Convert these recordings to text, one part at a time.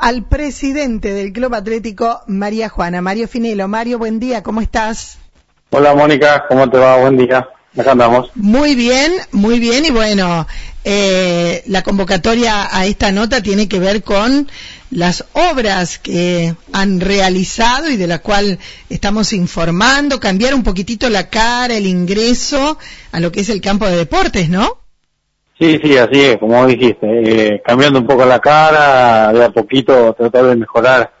al presidente del Club Atlético María Juana, Mario Finelo. Mario, buen día, ¿cómo estás? Hola Mónica, ¿cómo te va? Buen día. Acá andamos. Muy bien, muy bien. Y bueno, eh, la convocatoria a esta nota tiene que ver con las obras que han realizado y de la cual estamos informando, cambiar un poquitito la cara, el ingreso a lo que es el campo de deportes, ¿no? Sí, sí, así es, como dijiste, eh, cambiando un poco la cara, de a poquito tratar de mejorar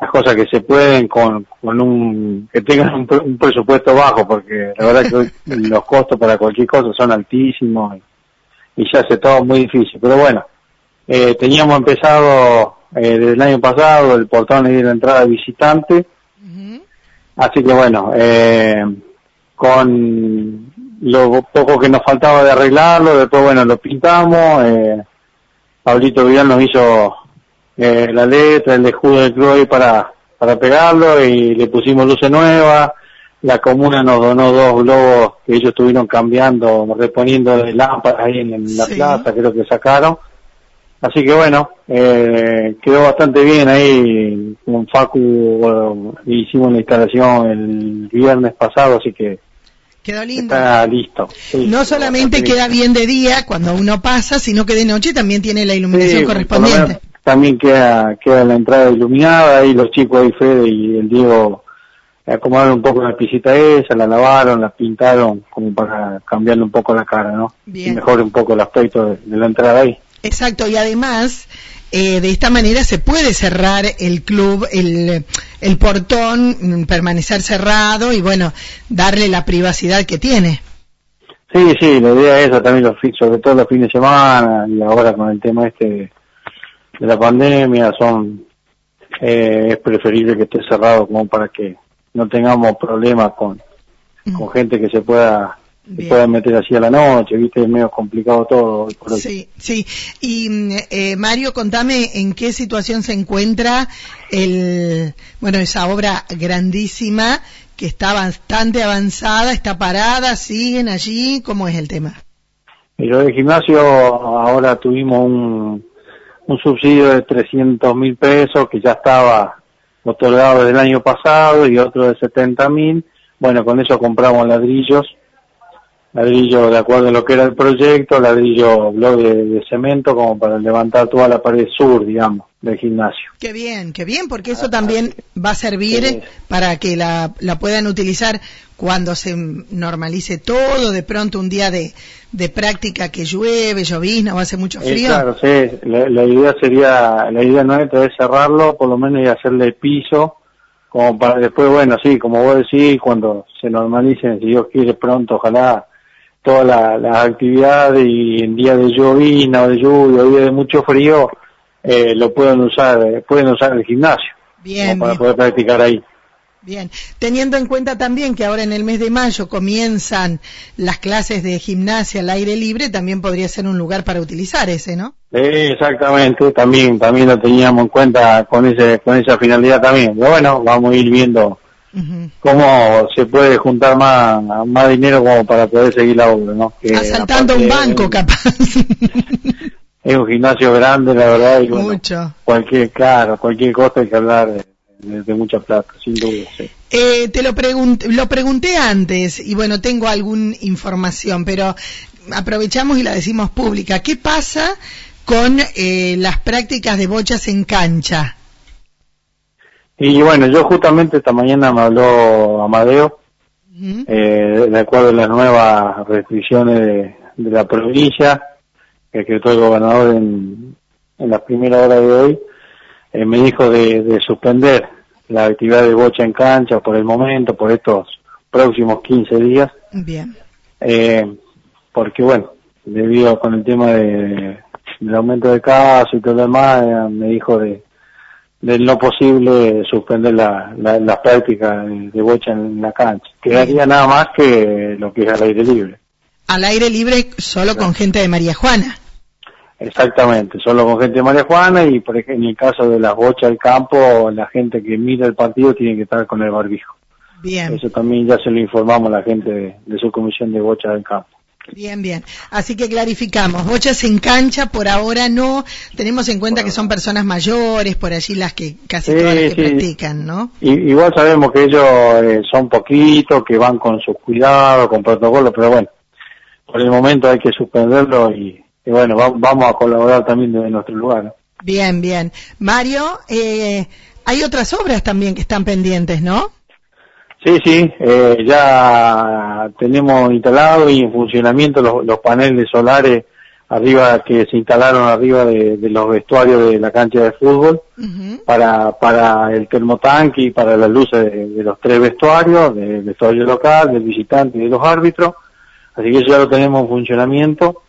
las cosas que se pueden con, con un, que tengan un, presupuesto bajo, porque la verdad que los costos para cualquier cosa son altísimos y, ya se todo muy difícil. Pero bueno, eh, teníamos empezado eh, desde el año pasado el portón de la entrada de visitante, así que bueno, eh, con lo poco que nos faltaba de arreglarlo, después bueno, lo pintamos, eh, Pablito Vidal nos hizo eh, la letra, el escudo del club para, para pegarlo y le pusimos luces nuevas, la comuna nos donó dos globos que ellos estuvieron cambiando, reponiendo de lámparas ahí en, la plaza, creo que sacaron. Así que bueno, eh, quedó bastante bien ahí con Facu, hicimos la instalación el viernes pasado, así que Quedó lindo. Está listo. no solamente queda bien de día cuando uno pasa, sino que de noche también tiene la iluminación correspondiente. También queda, queda la entrada iluminada y los chicos ahí, Fede y el Diego, acomodaron un poco la pisita esa, la lavaron, la pintaron como para cambiarle un poco la cara, ¿no? Y mejore un poco el aspecto de la entrada ahí. Exacto, y además eh, de esta manera se puede cerrar el club, el, el portón, mm, permanecer cerrado y bueno, darle la privacidad que tiene. Sí, sí, la idea es esa también, los, sobre todo los fines de semana y ahora con el tema este de la pandemia, son eh, es preferible que esté cerrado como para que no tengamos problemas con, con mm. gente que se pueda se pueden meter así a la noche, viste, es medio complicado todo. sí, sí. Y eh, Mario, contame en qué situación se encuentra el, bueno, esa obra grandísima que está bastante avanzada, está parada, siguen allí, ¿cómo es el tema? Y lo del gimnasio, ahora tuvimos un, un subsidio de 300 mil pesos que ya estaba otorgado desde el año pasado y otro de 70 mil. Bueno, con eso compramos ladrillos ladrillo de acuerdo a lo que era el proyecto, ladrillo bloque de, cemento como para levantar toda la pared sur, digamos, del gimnasio. Qué bien, qué bien, porque eso también va a servir para que la, la puedan utilizar cuando se normalice todo, de pronto un día de, de práctica que llueve, llovizna o hace mucho frío. claro, sí, la, idea sería, la idea nuestra es cerrarlo, por lo menos y hacerle piso, como para después, bueno, sí, como vos decís, cuando se normalicen, si Dios quiere pronto, ojalá todas las actividades y en día de llovina o de lluvia o día de mucho frío eh, lo pueden usar eh, pueden usar el gimnasio bien, para poder practicar ahí. Bien. Teniendo en cuenta también que ahora en el mes de mayo comienzan las clases de gimnasia al aire libre también podría ser un lugar para utilizar ese no exactamente también también lo teníamos en cuenta con ese con esa finalidad también. Pero bueno vamos a ir viendo cómo se puede juntar más, más dinero como para poder seguir la obra, ¿no? Asaltando un banco, capaz. es un gimnasio grande, la verdad. Y Mucho. Cualquier, claro, cualquier cosa hay que hablar de, mucha plata, sin duda, Eh, te lo, lo pregunté antes y bueno, tengo alguna información, pero aprovechamos y la decimos pública. ¿Qué pasa con eh, las prácticas de bochas en cancha? Y bueno, yo justamente esta mañana me habló Amadeo, eh, de acuerdo a las nuevas restricciones de, la provincia que decretó el gobernador en, en la primera hora de hoy, eh, me dijo de, suspender la actividad de bocha en cancha por el momento, por estos próximos 15 días. Bien. Eh, porque bueno, debido con el tema de, del aumento de casos y todo lo demás, eh, me dijo de de lo posible suspender la, la, práctica de bocha en la cancha. Quedaría nada más que lo que es al aire libre. Al aire libre solo con gente de María Juana. Exactamente, solo con gente de María Juana y por ejemplo, en el caso de las bochas del campo, la gente que mira el partido tiene que estar con el barbijo. Bien. Eso también ya se lo informamos a la gente de, su comisión de bocha del campo. Bien, bien. Así que clarificamos. Bochas en cancha, por ahora no. Tenemos en cuenta que son personas mayores, por allí las que casi todas las que practican, ¿no? Y, igual sabemos que ellos eh, son poquitos, que van con sus cuidados, con protocolos, pero bueno, por el momento hay que suspenderlo y, bueno, vamos a colaborar también desde nuestro lugar. Bien, bien. Mario, eh, hay otras obras también que están pendientes, ¿no? Sí, sí, eh, ya tenemos instalado y en funcionamiento los, paneles solares arriba que se instalaron arriba de, los vestuarios de la cancha de fútbol para para el termotanque y para las luces de, los tres vestuarios, del vestuario local, del visitante y de los árbitros. Así que eso ya lo tenemos en funcionamiento.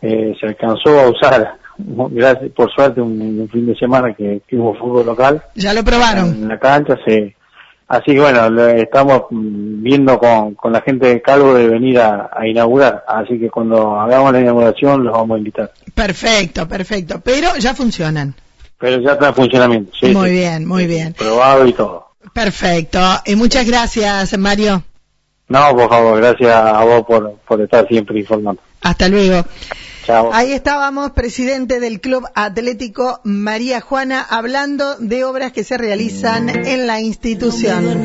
Eh, se alcanzó a usar, gracias por suerte, un, fin de semana que, que, hubo fútbol local. ¿Ya lo probaron? En la cancha, sí. Así que bueno, lo estamos viendo con, con la gente de Calvo de venir a, inaugurar. Así que cuando hagamos la inauguración los vamos a invitar. Perfecto, perfecto. Pero ya funcionan. Pero ya está en funcionamiento. Sí, muy bien, muy bien. Probado y todo. Perfecto. Y muchas gracias, Mario. No, por favor, gracias a vos por, por estar siempre informando. Hasta luego. Ahí estábamos, presidente del Club Atlético María Juana, hablando de obras que se realizan en la institución.